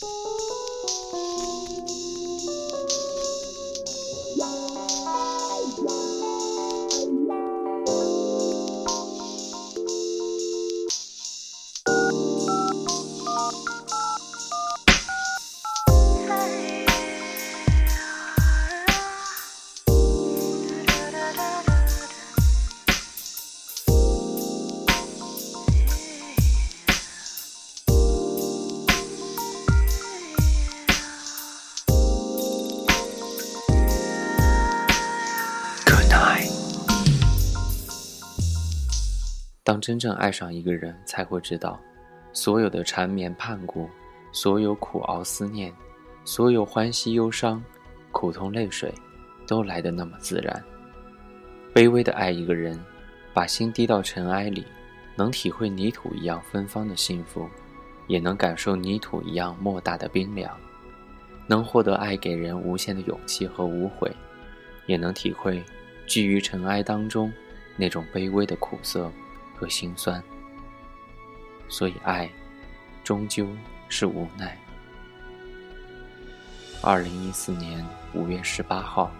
Shh. 当真正爱上一个人，才会知道，所有的缠绵盼顾，所有苦熬思念，所有欢喜忧伤，苦痛泪水，都来得那么自然。卑微的爱一个人，把心低到尘埃里，能体会泥土一样芬芳的幸福，也能感受泥土一样莫大的冰凉。能获得爱给人无限的勇气和无悔，也能体会居于尘埃当中那种卑微的苦涩。和心酸，所以爱，终究是无奈。二零一四年五月十八号，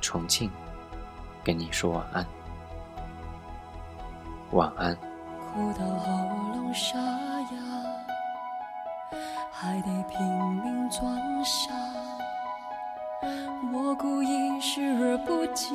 重庆，跟你说晚安，晚安。哭到喉咙沙哑，还得拼命装傻。我故意视而不见，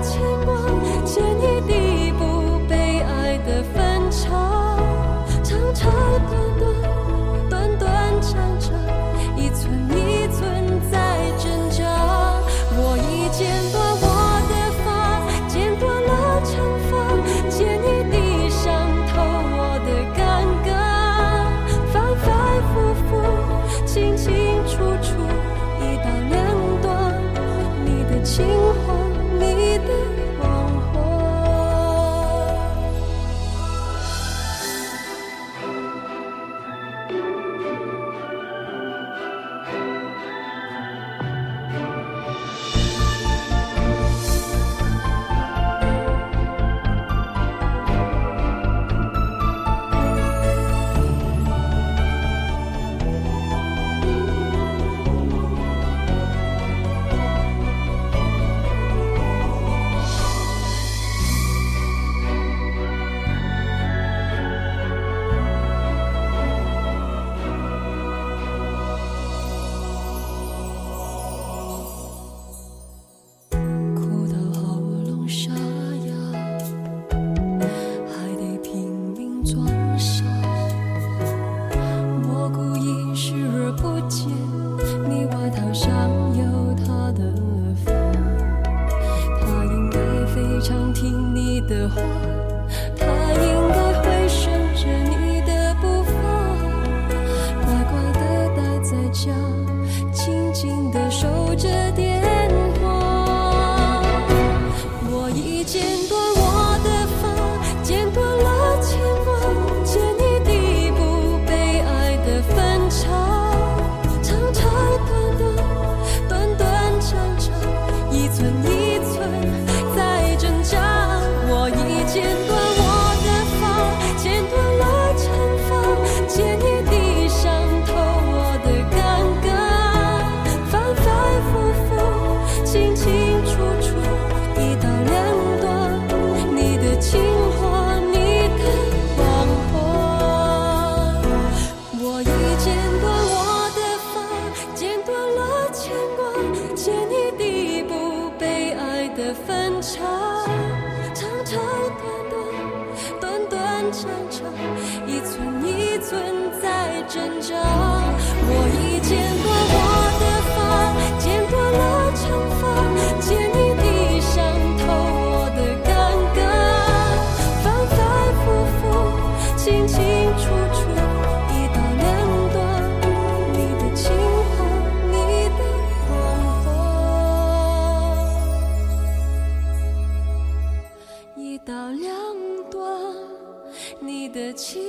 长长的分岔长长短短短短长长一寸一寸在挣扎我已见到两端你的情